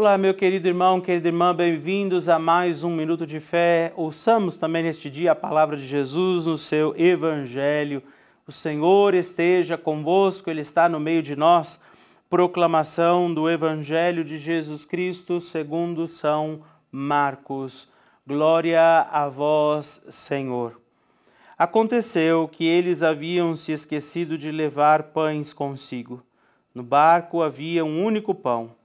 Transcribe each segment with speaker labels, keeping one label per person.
Speaker 1: Olá, meu querido irmão, querida irmã, bem-vindos a mais um Minuto de Fé. Ouçamos também neste dia a palavra de Jesus no seu Evangelho. O Senhor esteja convosco, Ele está no meio de nós. Proclamação do Evangelho de Jesus Cristo segundo São Marcos. Glória a vós, Senhor. Aconteceu que eles haviam se esquecido de levar pães consigo. No barco havia um único pão.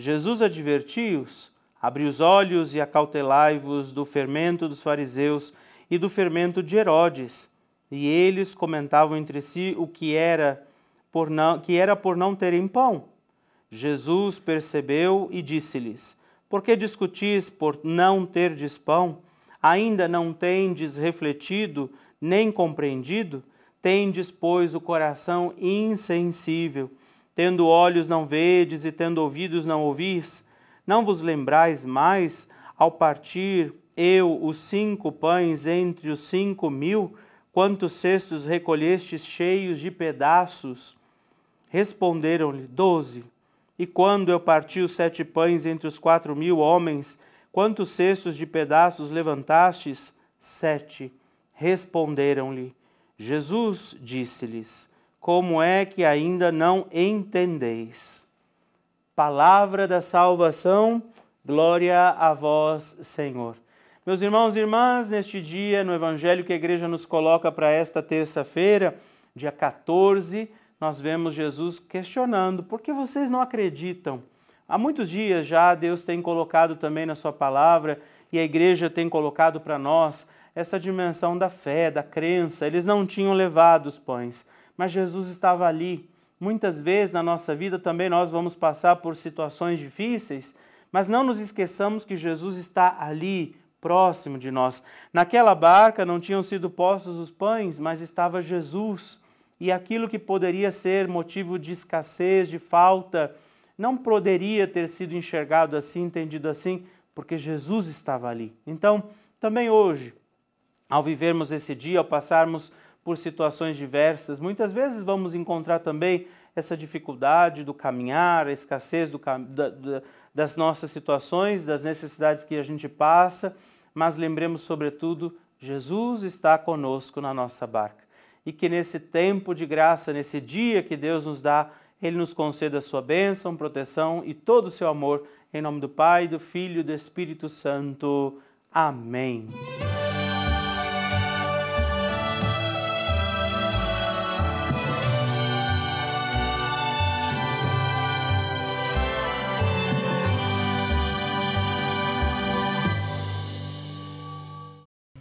Speaker 1: Jesus advertiu-os: Abri os olhos e acautelai-vos do fermento dos fariseus e do fermento de Herodes. E eles comentavam entre si o que era por não, que era por não terem pão. Jesus percebeu e disse-lhes: Por que discutis por não terdes pão? Ainda não tendes refletido nem compreendido? Tendes, pois, o coração insensível. Tendo olhos não vedes e tendo ouvidos não ouvis? Não vos lembrais mais, ao partir eu os cinco pães entre os cinco mil, quantos cestos recolhestes cheios de pedaços? Responderam-lhe, doze. E quando eu parti os sete pães entre os quatro mil homens, quantos cestos de pedaços levantastes? Sete. Responderam-lhe. Jesus disse-lhes, como é que ainda não entendeis? Palavra da salvação, glória a vós, Senhor. Meus irmãos e irmãs, neste dia, no Evangelho que a igreja nos coloca para esta terça-feira, dia 14, nós vemos Jesus questionando: por que vocês não acreditam? Há muitos dias já Deus tem colocado também na Sua palavra e a igreja tem colocado para nós essa dimensão da fé, da crença. Eles não tinham levado os pães mas Jesus estava ali. Muitas vezes na nossa vida também nós vamos passar por situações difíceis, mas não nos esqueçamos que Jesus está ali, próximo de nós. Naquela barca não tinham sido postos os pães, mas estava Jesus. E aquilo que poderia ser motivo de escassez, de falta, não poderia ter sido enxergado assim, entendido assim, porque Jesus estava ali. Então, também hoje, ao vivermos esse dia, ao passarmos por situações diversas. Muitas vezes vamos encontrar também essa dificuldade do caminhar, a escassez do, da, da, das nossas situações, das necessidades que a gente passa, mas lembremos, sobretudo, Jesus está conosco na nossa barca. E que nesse tempo de graça, nesse dia que Deus nos dá, Ele nos conceda a sua bênção, proteção e todo o seu amor. Em nome do Pai, do Filho e do Espírito Santo. Amém.